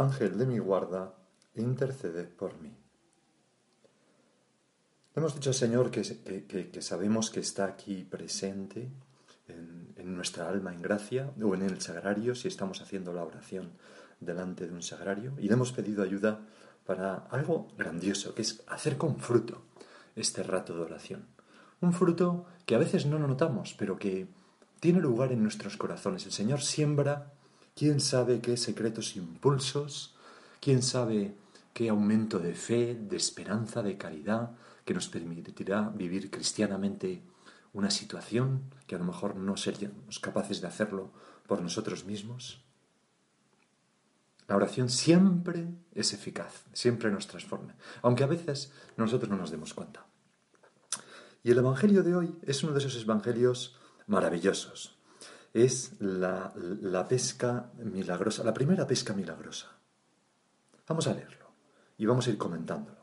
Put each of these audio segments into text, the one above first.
Ángel de mi guarda, intercede por mí. Hemos dicho, Señor, que, que sabemos que está aquí presente en, nuestra alma en gracia o en el sagrario si estamos haciendo la oración delante de un sagrario y le hemos pedido ayuda para algo grandioso, que es hacer con fruto este rato de oración. Un fruto que a veces no lo notamos, pero que tiene lugar en nuestros corazones. El Señor siembra, quién sabe qué secretos impulsos, quién sabe qué aumento de fe, de esperanza, de caridad, que nos permitirá vivir cristianamente una situación que a lo mejor no seríamos capaces de hacerlo por nosotros mismos. La oración siempre es eficaz, siempre nos transforma, aunque a veces nosotros no nos demos cuenta. Y el Evangelio de hoy es uno de esos evangelios maravillosos. Es la, la pesca milagrosa, la primera pesca milagrosa. Vamos a leerlo y vamos a ir comentándolo.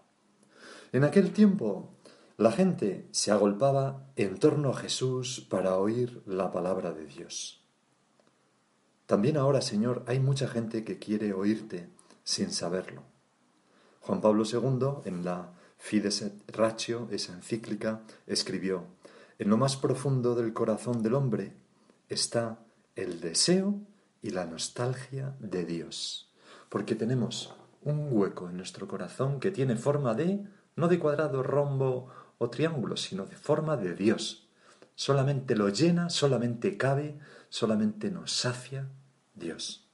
En aquel tiempo la gente se agolpaba en torno a Jesús para oír la palabra de Dios. También ahora, Señor, hay mucha gente que quiere oírte sin saberlo. Juan Pablo II, en la Fides et Ratio, esa encíclica, escribió, En lo más profundo del corazón del hombre está el deseo y la nostalgia de Dios, porque tenemos un hueco en nuestro corazón que tiene forma de, no de cuadrado, rombo o triángulo, sino de forma de Dios. Solamente lo llena, solamente cabe, solamente nos sacia Dios.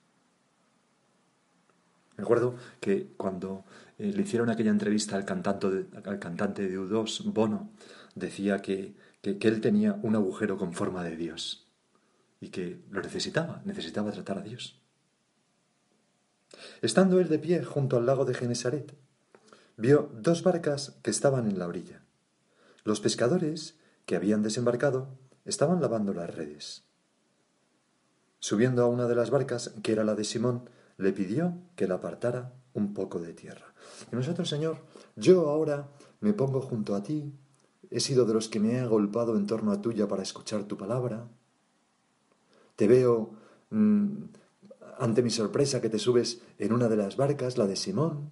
Me acuerdo que cuando eh, le hicieron aquella entrevista al cantante de, al cantante de U2, Bono, decía que, que, que él tenía un agujero con forma de Dios y que lo necesitaba, necesitaba tratar a Dios. Estando él de pie junto al lago de Genesaret, vio dos barcas que estaban en la orilla. Los pescadores, que habían desembarcado, estaban lavando las redes. Subiendo a una de las barcas, que era la de Simón, le pidió que la apartara un poco de tierra. Y nosotros, Señor, yo ahora me pongo junto a ti, he sido de los que me he agolpado en torno a tuya para escuchar tu palabra. Te veo mm, ante mi sorpresa que te subes en una de las barcas, la de Simón,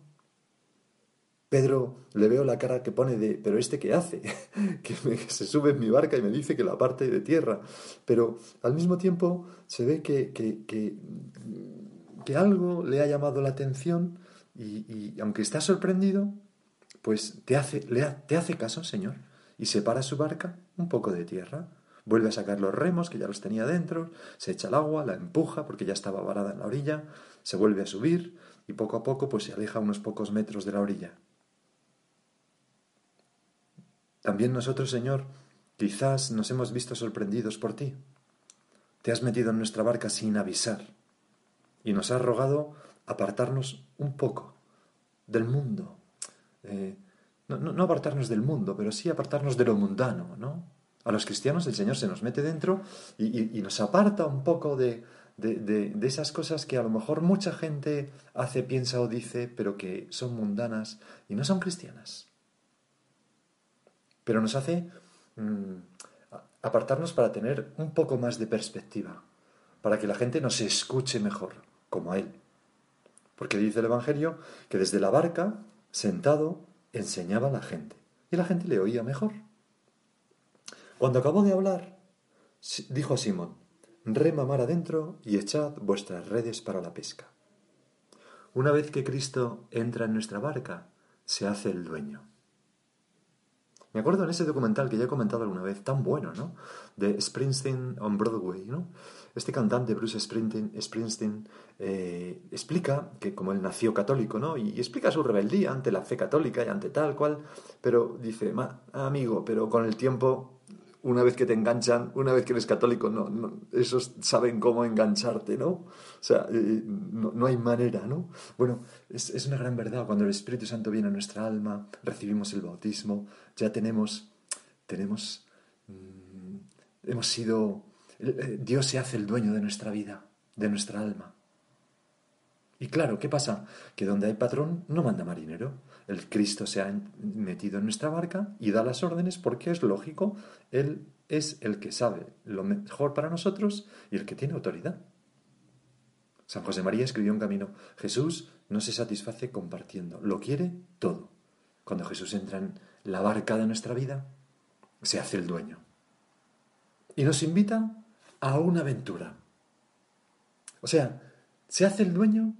Pedro le veo la cara que pone de, pero este qué hace, que, se sube en mi barca y me dice que la parte de tierra, pero al mismo tiempo se ve que, que, que, algo le ha llamado la atención y, aunque está sorprendido, pues te hace, le te hace caso, Señor, y separa su barca un poco de tierra, vuelve a sacar los remos que ya los tenía dentro, se echa el agua, la empuja porque ya estaba varada en la orilla, se vuelve a subir y poco a poco pues se aleja unos pocos metros de la orilla. También nosotros, Señor, quizás nos hemos visto sorprendidos por ti. Te has metido en nuestra barca sin avisar y nos has rogado apartarnos un poco del mundo. Eh, no, apartarnos del mundo, pero sí apartarnos de lo mundano, ¿no? A los cristianos el Señor se nos mete dentro y, nos aparta un poco de, de, esas cosas que a lo mejor mucha gente hace, piensa o dice, pero que son mundanas y no son cristianas pero nos hace mm, apartarnos para tener un poco más de perspectiva, para que la gente nos escuche mejor, como a Él. Porque dice el Evangelio que desde la barca, sentado, enseñaba a la gente, y la gente le oía mejor. Cuando acabó de hablar, dijo a Simón, rema mar adentro y echad vuestras redes para la pesca. una vez que Cristo entra en nuestra barca, se hace el dueño. Me acuerdo en ese documental que ya he comentado alguna vez, tan bueno, ¿no? De Springsteen on Broadway, ¿no? Este cantante, Bruce Springsteen, eh, explica que como él nació católico, ¿no? Y, explica su rebeldía ante la fe católica y ante tal cual, pero dice, amigo, pero con el tiempo una vez que te enganchan, una vez que eres católico, no, no esos saben cómo engancharte, ¿no? O sea, eh, no, hay manera, ¿no? Bueno, es, es, una gran verdad. Cuando el Espíritu Santo viene a nuestra alma, recibimos el bautismo, ya tenemos, tenemos, mm, hemos sido, eh, Dios se hace el dueño de nuestra vida, de nuestra alma. Y claro, ¿qué pasa? Que donde hay patrón no manda marinero. El Cristo se ha metido en nuestra barca y da las órdenes porque es lógico, Él es el que sabe lo mejor para nosotros y el que tiene autoridad. San José María escribió un camino. Jesús no se satisface compartiendo, lo quiere todo. Cuando Jesús entra en la barca de nuestra vida, se hace el dueño. Y nos invita a una aventura. O sea, se hace el dueño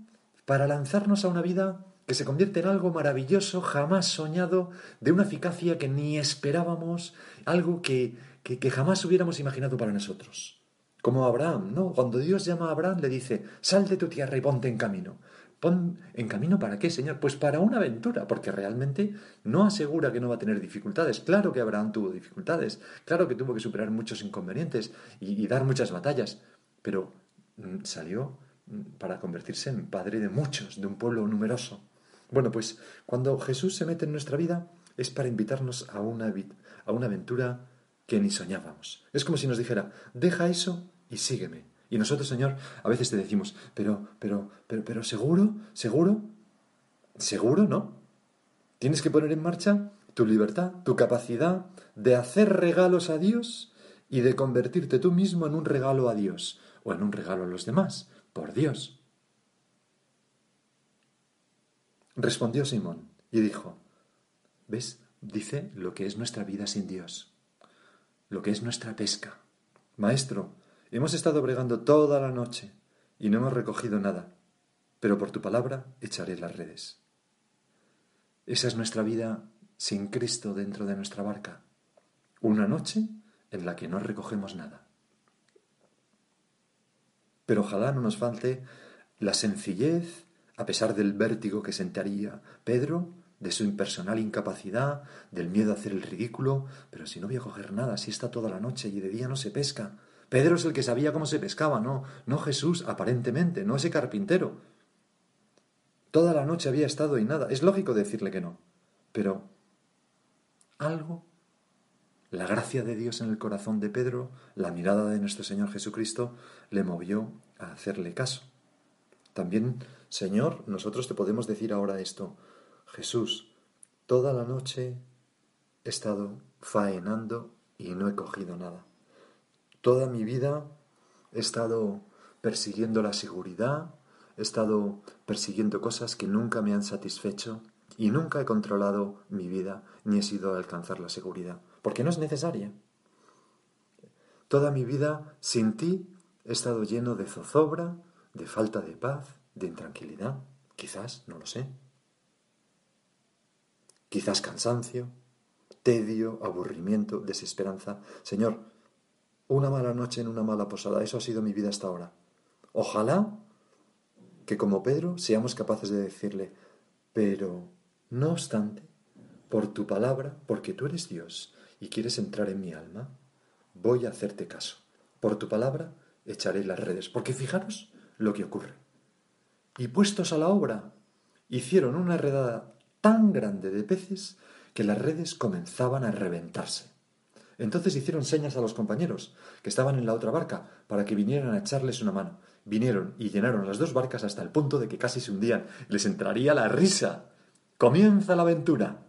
para lanzarnos a una vida que se convierte en algo maravilloso, jamás soñado, de una eficacia que ni esperábamos, algo que, que, jamás hubiéramos imaginado para nosotros. Como Abraham, ¿no? Cuando Dios llama a Abraham le dice, sal de tu tierra y ponte en camino. ¿Pon en camino para qué, Señor? Pues para una aventura, porque realmente no asegura que no va a tener dificultades. Claro que Abraham tuvo dificultades, claro que tuvo que superar muchos inconvenientes y dar muchas batallas, pero mm, salió para convertirse en padre de muchos, de un pueblo numeroso. Bueno, pues cuando Jesús se mete en nuestra vida es para invitarnos a una, a una aventura que ni soñábamos. Es como si nos dijera, deja eso y sígueme. Y nosotros, Señor, a veces te decimos, pero, pero, pero, pero, ¿seguro? ¿Seguro? ¿Seguro? ¿No? Tienes que poner en marcha tu libertad, tu capacidad de hacer regalos a Dios y de convertirte tú mismo en un regalo a Dios o en un regalo a los demás por Dios. Respondió Simón y dijo, ¿ves? Dice lo que es nuestra vida sin Dios, lo que es nuestra pesca. Maestro, hemos estado bregando toda la noche y no hemos recogido nada, pero por tu palabra echaré las redes. Esa es nuestra vida sin Cristo dentro de nuestra barca. Una noche en la que no recogemos nada. Pero ojalá no nos falte la sencillez, a pesar del vértigo que sentaría Pedro, de su impersonal incapacidad, del miedo a hacer el ridículo, pero si no voy a coger nada, si está toda la noche y de día no se pesca. Pedro es el que sabía cómo se pescaba, no, no Jesús, aparentemente, no ese carpintero. Toda la noche había estado y nada. Es lógico decirle que no. Pero algo la gracia de Dios en el corazón de Pedro, la mirada de nuestro Señor Jesucristo, le movió a hacerle caso. También, Señor, nosotros te podemos decir ahora esto. Jesús, toda la noche he estado faenando y no he cogido nada. Toda mi vida he estado persiguiendo la seguridad, he estado persiguiendo cosas que nunca me han satisfecho y nunca he controlado mi vida ni he sido a alcanzar la seguridad porque no es necesaria. Toda mi vida sin ti he estado lleno de zozobra, de falta de paz, de intranquilidad, quizás, no lo sé. Quizás cansancio, tedio, aburrimiento, desesperanza. Señor, una mala noche en una mala posada, eso ha sido mi vida hasta ahora. Ojalá que como Pedro seamos capaces de decirle, pero, no obstante, por tu palabra, porque tú eres Dios, y quieres entrar en mi alma, voy a hacerte caso. Por tu palabra echaré las redes, porque fijaros lo que ocurre. Y puestos a la obra, hicieron una redada tan grande de peces que las redes comenzaban a reventarse. Entonces hicieron señas a los compañeros que estaban en la otra barca para que vinieran a echarles una mano. Vinieron y llenaron las dos barcas hasta el punto de que casi se hundían. Les entraría la risa. Comienza la aventura.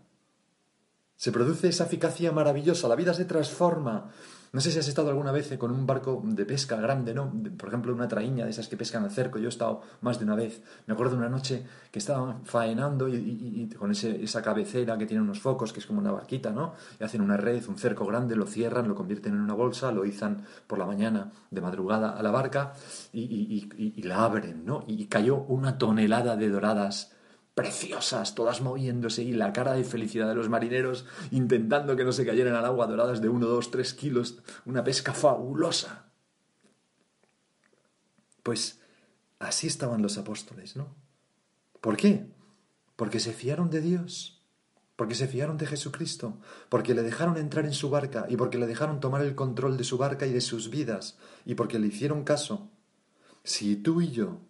Se produce esa eficacia maravillosa, la vida se transforma No sé si has estado alguna vez con un barco de pesca grande, ¿no? Por ejemplo, una traíña de esas que pescan al cerco. Yo he estado más de una vez. Me acuerdo de una noche que estaban faenando y, con esa cabecera que tiene unos focos, que es como una barquita, ¿no? Y hacen una red, un cerco grande, lo cierran, lo convierten en una bolsa, lo izan por la mañana de madrugada a la barca y, la abren, ¿no? Y cayó una tonelada de doradas preciosas, todas moviéndose y la cara de felicidad de los marineros intentando que no se cayeran al agua doradas de uno, dos, tres kilos, una pesca fabulosa. Pues así estaban los apóstoles, ¿no? ¿Por qué? Porque se fiaron de Dios, porque se fiaron de Jesucristo, porque le dejaron entrar en su barca y porque le dejaron tomar el control de su barca y de sus vidas y porque le hicieron caso. Si tú y yo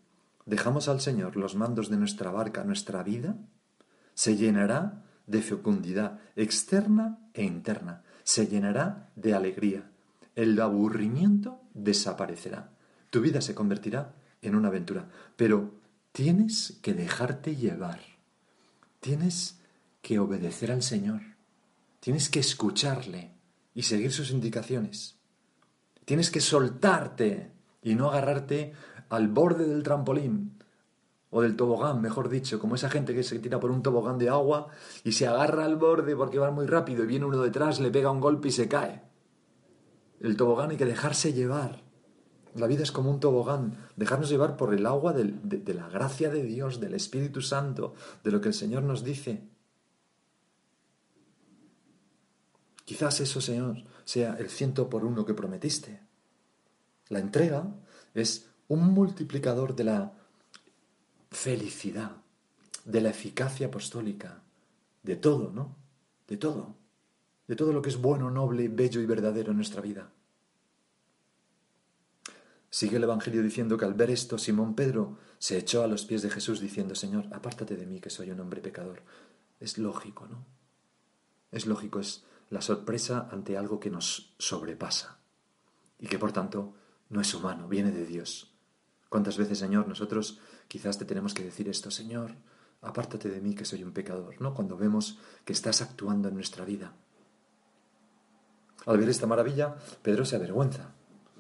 dejamos al Señor los mandos de nuestra barca, nuestra vida, se llenará de fecundidad externa e interna, se llenará de alegría. El aburrimiento desaparecerá. Tu vida se convertirá en una aventura. Pero tienes que dejarte llevar. Tienes que obedecer al Señor. Tienes que escucharle y seguir sus indicaciones. Tienes que soltarte y no agarrarte al borde del trampolín o del tobogán, mejor dicho, como esa gente que se tira por un tobogán de agua y se agarra al borde porque va muy rápido y viene uno detrás, le pega un golpe y se cae. El tobogán hay que dejarse llevar. La vida es como un tobogán, dejarnos llevar por el agua de, de la gracia de Dios, del Espíritu Santo, de lo que el Señor nos dice. Quizás eso, Señor, sea el ciento por uno que prometiste. La entrega es un multiplicador de la felicidad, de la eficacia apostólica, de todo, ¿no? De todo, de todo lo que es bueno, noble, bello y verdadero en nuestra vida. Sigue el Evangelio diciendo que al ver esto, Simón Pedro se echó a los pies de Jesús diciendo, Señor, apártate de mí que soy un hombre pecador. Es lógico, ¿no? Es lógico, es la sorpresa ante algo que nos sobrepasa y que por tanto no es humano, viene de Dios. ¿Cuántas veces, Señor, nosotros quizás te tenemos que decir esto, Señor, apártate de mí que soy un pecador, ¿no? Cuando vemos que estás actuando en nuestra vida. Al ver esta maravilla, Pedro se avergüenza.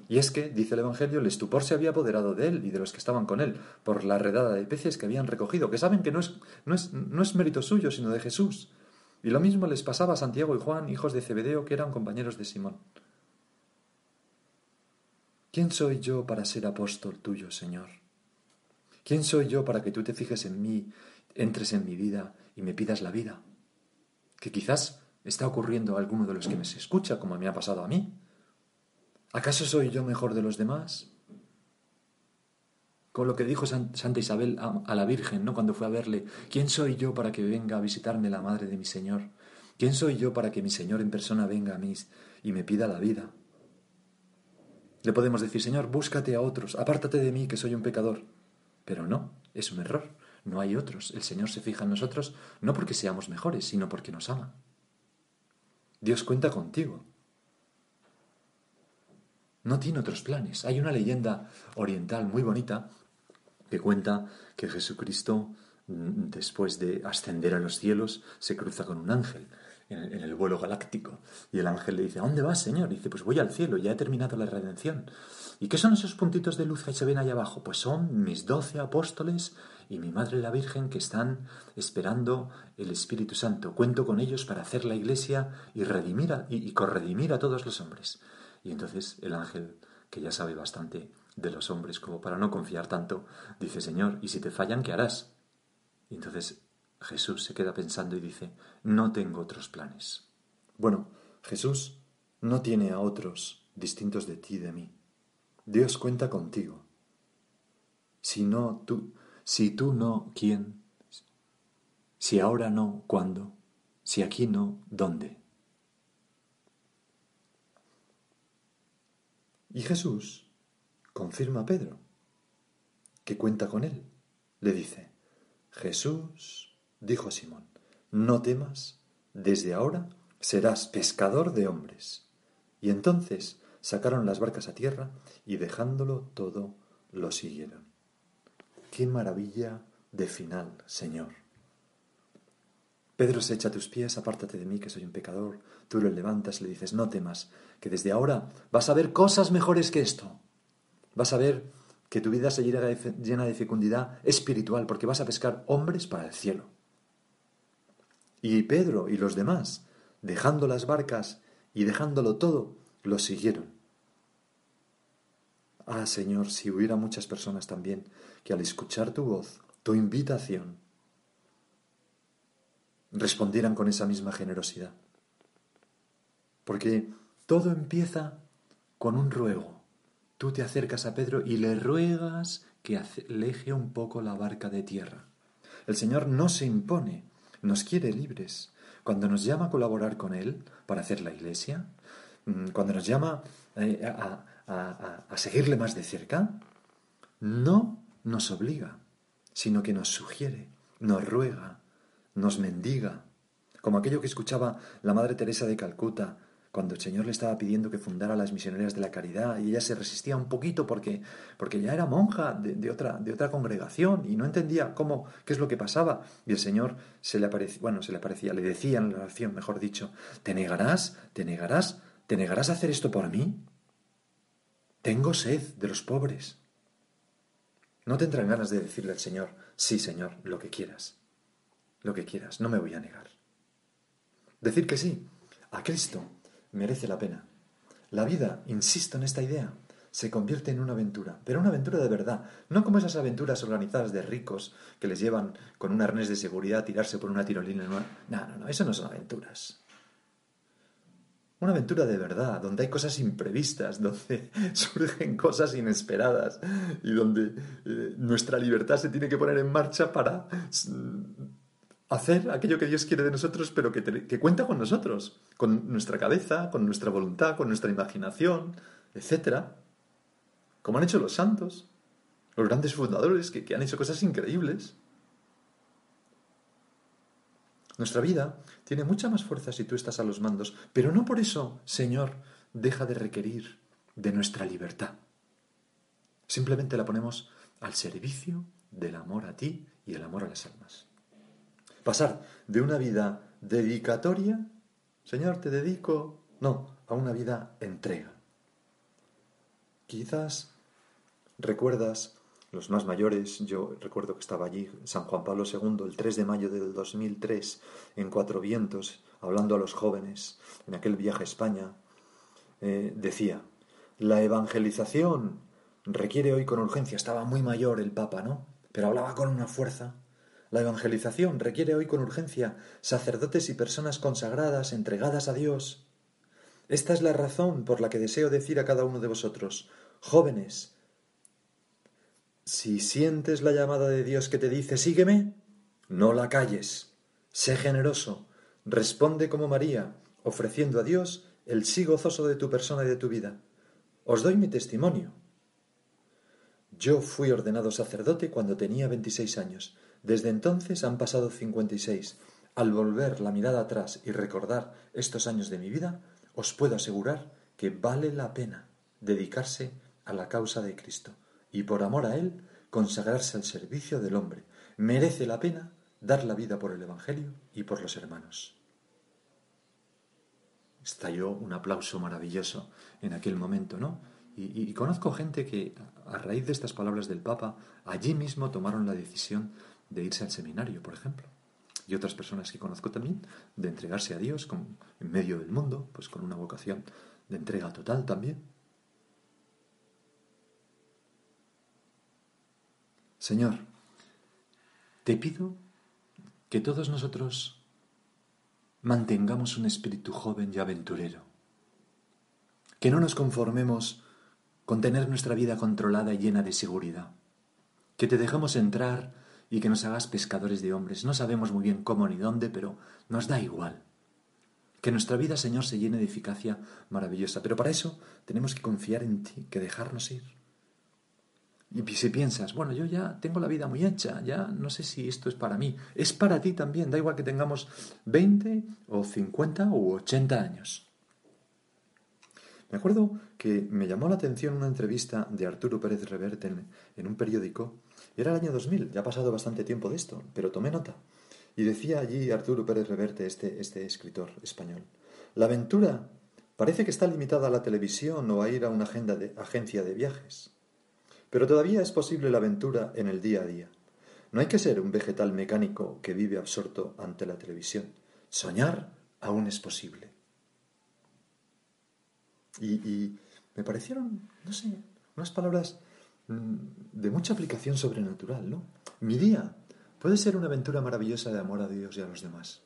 Y es que, dice el Evangelio, el estupor se había apoderado de él y de los que estaban con él, por la redada de peces que habían recogido, que saben que no es, no es, no es mérito suyo, sino de Jesús. Y lo mismo les pasaba a Santiago y Juan, hijos de Zebedeo, que eran compañeros de Simón. ¿Quién soy yo para ser apóstol tuyo, Señor? ¿Quién soy yo para que tú te fijes en mí, entres en mi vida y me pidas la vida? Que quizás está ocurriendo a alguno de los que me escucha, como me ha pasado a mí. ¿Acaso soy yo mejor de los demás? Con lo que dijo Santa Isabel a la Virgen, ¿no? Cuando fue a verle, ¿quién soy yo para que venga a visitarme la madre de mi Señor? ¿Quién soy yo para que mi Señor en persona venga a mí y me pida la vida? Le podemos decir, Señor, búscate a otros, apártate de mí, que soy un pecador. Pero no, es un error. No hay otros. El Señor se fija en nosotros no porque seamos mejores, sino porque nos ama. Dios cuenta contigo. No tiene otros planes. Hay una leyenda oriental muy bonita que cuenta que Jesucristo, mm, después de ascender a los cielos, se cruza con un ángel en el, vuelo galáctico. Y el ángel le dice, ¿a dónde vas, Señor? Dice, pues voy al cielo, ya he terminado la redención. ¿Y qué son esos puntitos de luz que se ven allá abajo? Pues son mis doce apóstoles y mi Madre la Virgen que están esperando el Espíritu Santo. Cuento con ellos para hacer la iglesia y redimir y, y corredimir a todos los hombres. Y entonces el ángel, que ya sabe bastante de los hombres como para no confiar tanto, dice, Señor, ¿y si te fallan, qué harás? Y entonces Jesús se queda pensando y dice, no tengo otros planes. Bueno, Jesús no tiene a otros distintos de ti y de mí. Dios cuenta contigo. Si no tú, si tú no, ¿quién? Si ahora no, ¿cuándo? Si aquí no, ¿dónde? Y Jesús confirma a Pedro que cuenta con él. Le dice, Jesús dijo Simón, no temas, desde ahora serás pescador de hombres. Y entonces sacaron las barcas a tierra y dejándolo todo lo siguieron. Qué maravilla de final, Señor. Pedro se echa a tus pies, apártate de mí, que soy un pecador. Tú lo levantas le dices, no temas, que desde ahora vas a ver cosas mejores que esto. Vas a ver que tu vida se llena de fecundidad espiritual, porque vas a pescar hombres para el cielo. Y Pedro y los demás, dejando las barcas y dejándolo todo, lo siguieron. Ah, Señor, si hubiera muchas personas también que al escuchar tu voz, tu invitación, respondieran con esa misma generosidad. Porque todo empieza con un ruego. Tú te acercas a Pedro y le ruegas que aleje un poco la barca de tierra. El Señor no se impone, nos quiere libres. Cuando nos llama a colaborar con Él para hacer la iglesia, mm, cuando nos llama eh, a, a seguirle más de cerca, no nos obliga, sino que nos sugiere, nos ruega, nos mendiga, como aquello que escuchaba la Madre Teresa de Calcuta cuando el Señor le estaba pidiendo que fundara las misioneras de la caridad y ella se resistía un poquito porque, porque ya era monja de, otra, de otra congregación y no entendía cómo, qué es lo que pasaba. Y el Señor se le aparecía, bueno, se le aparecía, le decía en la oración, mejor dicho, ¿te negarás? ¿Te negarás? ¿Te negarás a hacer esto por mí? Tengo sed de los pobres. No tendrán ganas de decirle al Señor, sí, Señor, lo que quieras, lo que quieras, no me voy a negar. Decir que sí a Cristo merece la pena. La vida, insisto en esta idea, se convierte en una aventura, pero una aventura de verdad, no como esas aventuras organizadas de ricos que les llevan con un arnés de seguridad a tirarse por una tirolina. No, no, no, eso no son aventuras. Una aventura de verdad, donde hay cosas imprevistas, donde surgen cosas inesperadas y donde eh, nuestra libertad se tiene que poner en marcha para hacer aquello que Dios quiere de nosotros, pero que, que, cuenta con nosotros, con nuestra cabeza, con nuestra voluntad, con nuestra imaginación, etc. Como han hecho los santos, los grandes fundadores que, que han hecho cosas increíbles. Nuestra vida tiene mucha más fuerza si tú estás a los mandos, pero no por eso, Señor, deja de requerir de nuestra libertad. Simplemente la ponemos al servicio del amor a ti y el amor a las almas. Pasar de una vida dedicatoria, Señor, te dedico, no, a una vida entrega. Quizás recuerdas, los más mayores, yo recuerdo que estaba allí San Juan Pablo II el 3 de mayo del 2003 en Cuatro Vientos, hablando a los jóvenes en aquel viaje a España, eh, decía, la evangelización requiere hoy con urgencia, estaba muy mayor el Papa, ¿no? Pero hablaba con una fuerza la evangelización requiere hoy con urgencia sacerdotes y personas consagradas, entregadas a Dios. Esta es la razón por la que deseo decir a cada uno de vosotros, jóvenes, si sientes la llamada de Dios que te dice sígueme, no la calles, sé generoso, responde como María, ofreciendo a Dios el sí gozoso de tu persona y de tu vida. Os doy mi testimonio. Yo fui ordenado sacerdote cuando tenía veintiséis años desde entonces han pasado 56. Al volver la mirada atrás y recordar estos años de mi vida, os puedo asegurar que vale la pena dedicarse a la causa de Cristo y por amor a Él consagrarse al servicio del hombre. Merece la pena dar la vida por el Evangelio y por los hermanos. Estalló un aplauso maravilloso en aquel momento, ¿no? Y, y, conozco gente que, a raíz de estas palabras del Papa, allí mismo tomaron la decisión de irse al seminario, por ejemplo. Y otras personas que conozco también, de entregarse a Dios en medio del mundo, pues con una vocación de entrega total también. Señor, te pido que todos nosotros mantengamos un espíritu joven y aventurero, que no nos conformemos con tener nuestra vida controlada y llena de seguridad, que te dejemos entrar y que nos hagas pescadores de hombres. No sabemos muy bien cómo ni dónde, pero nos da igual. Que nuestra vida, Señor, se llene de eficacia maravillosa. Pero para eso tenemos que confiar en ti, que dejarnos ir. Y si piensas, bueno, yo ya tengo la vida muy hecha, ya no sé si esto es para mí. Es para ti también, da igual que tengamos 20 o 50 o 80 años. Me acuerdo que me llamó la atención una entrevista de Arturo Pérez Reverte en, en un periódico era el año 2000, ya ha pasado bastante tiempo de esto, pero tomé nota. Y decía allí Arturo Pérez Reverte, este, este escritor español, la aventura parece que está limitada a la televisión o a ir a una agenda de, agencia de viajes. Pero todavía es posible la aventura en el día a día. No hay que ser un vegetal mecánico que vive absorto ante la televisión. Soñar aún es posible. Y, me parecieron, no sé, unas palabras de mucha aplicación sobrenatural, ¿no? Mi día puede ser una aventura maravillosa de amor a Dios y a los demás.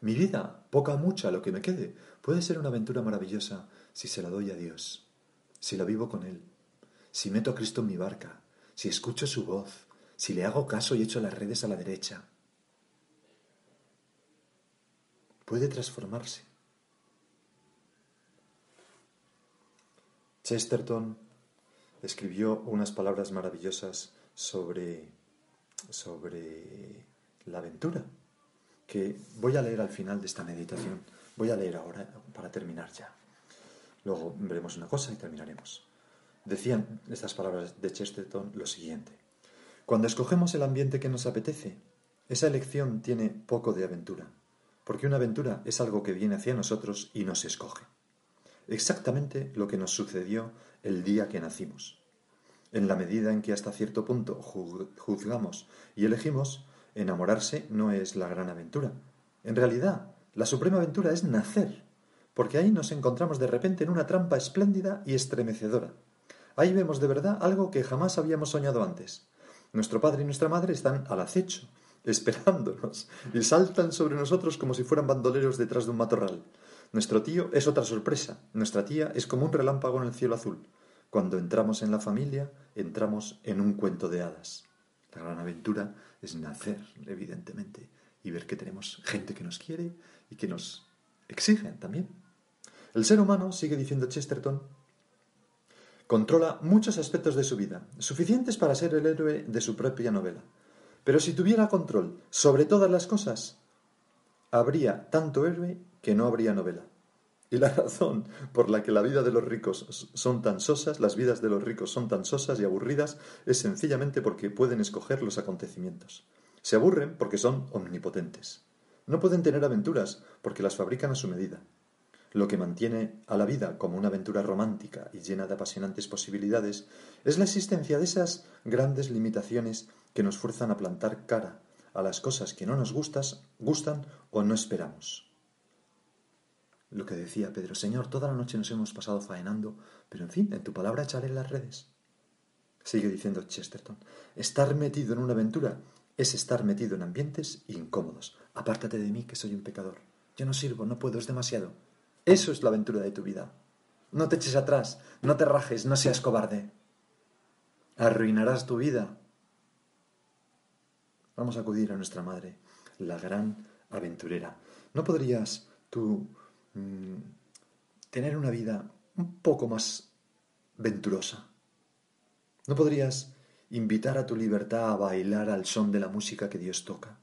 Mi vida, poca o mucha, lo que me quede, puede ser una aventura maravillosa si se la doy a Dios, si la vivo con Él, si meto a Cristo en mi barca, si escucho su voz, si le hago caso y echo las redes a la derecha. Puede transformarse. Chesterton escribió unas palabras maravillosas sobre, sobre la aventura, que voy a leer al final de esta meditación. Voy a leer ahora para terminar ya. Luego veremos una cosa y terminaremos. Decían estas palabras de Chesterton lo siguiente. Cuando escogemos el ambiente que nos apetece, esa elección tiene poco de aventura, porque una aventura es algo que viene hacia nosotros y nos escoge exactamente lo que nos sucedió el día que nacimos. En la medida en que hasta cierto punto juzgamos y elegimos, enamorarse no es la gran aventura. En realidad, la suprema aventura es nacer, porque ahí nos encontramos de repente en una trampa espléndida y estremecedora. Ahí vemos de verdad algo que jamás habíamos soñado antes. Nuestro padre y nuestra madre están al acecho, esperándonos, y saltan sobre nosotros como si fueran bandoleros detrás de un matorral. Nuestro tío es otra sorpresa. Nuestra tía es como un relámpago en el cielo azul. Cuando entramos en la familia, entramos en un cuento de hadas. La gran aventura es nacer, evidentemente, y ver que tenemos gente que nos quiere y que nos exigen también. El ser humano, sigue diciendo Chesterton, controla muchos aspectos de su vida, suficientes para ser el héroe de su propia novela. Pero si tuviera control sobre todas las cosas, habría tanto héroe que no habría novela. Y la razón por la que la vida de los ricos son tan sosas, las vidas de los ricos son tan sosas y aburridas, es sencillamente porque pueden escoger los acontecimientos. Se aburren porque son omnipotentes. No pueden tener aventuras porque las fabrican a su medida. Lo que mantiene a la vida como una aventura romántica y llena de apasionantes posibilidades es la existencia de esas grandes limitaciones que nos fuerzan a plantar cara a las cosas que no nos gustas, gustan o no esperamos. Lo que decía Pedro, Señor, toda la noche nos hemos pasado faenando, pero en fin, en tu palabra echaré las redes. Sigue diciendo Chesterton, estar metido en una aventura es estar metido en ambientes incómodos. Apártate de mí, que soy un pecador. Yo no sirvo, no puedo, es demasiado. Eso es la aventura de tu vida. No te eches atrás, no te rajes, no seas cobarde. Arruinarás tu vida. Vamos a acudir a nuestra madre, la gran aventurera. ¿No podrías tú Mm, tener una vida un poco más venturosa. ¿No podrías invitar a tu libertad a bailar al son de la música que Dios toca?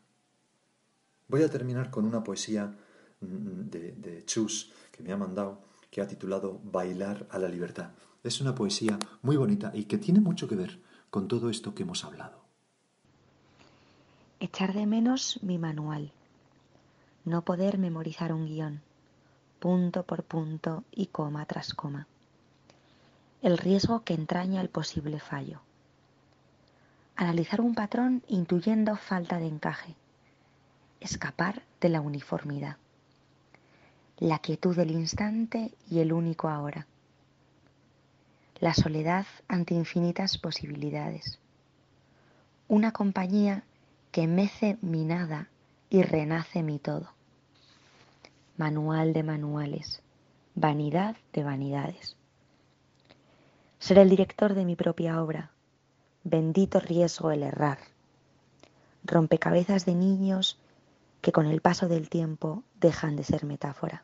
Voy a terminar con una poesía mm, de, de Chus que me ha mandado, que ha titulado Bailar a la libertad. Es una poesía muy bonita y que tiene mucho que ver con todo esto que hemos hablado. Echar de menos mi manual. No poder memorizar un guion punto por punto y coma tras coma. El riesgo que entraña el posible fallo. Analizar un patrón intuyendo falta de encaje. Escapar de la uniformidad. La quietud del instante y el único ahora. La soledad ante infinitas posibilidades. Una compañía que mece mi nada y renace mi todo manual de manuales, vanidad de vanidades. Ser el director de mi propia obra, bendito riesgo el errar. Rompecabezas de niños que con el paso del tiempo dejan de ser metáfora.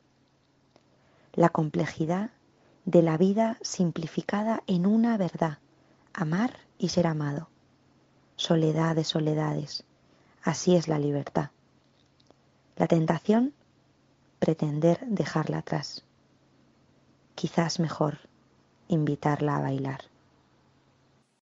La complejidad de la vida simplificada en una verdad, amar y ser amado. Soledad de soledades, así es la libertad. La tentación pretender dejarla atrás. Quizás mejor invitarla a bailar.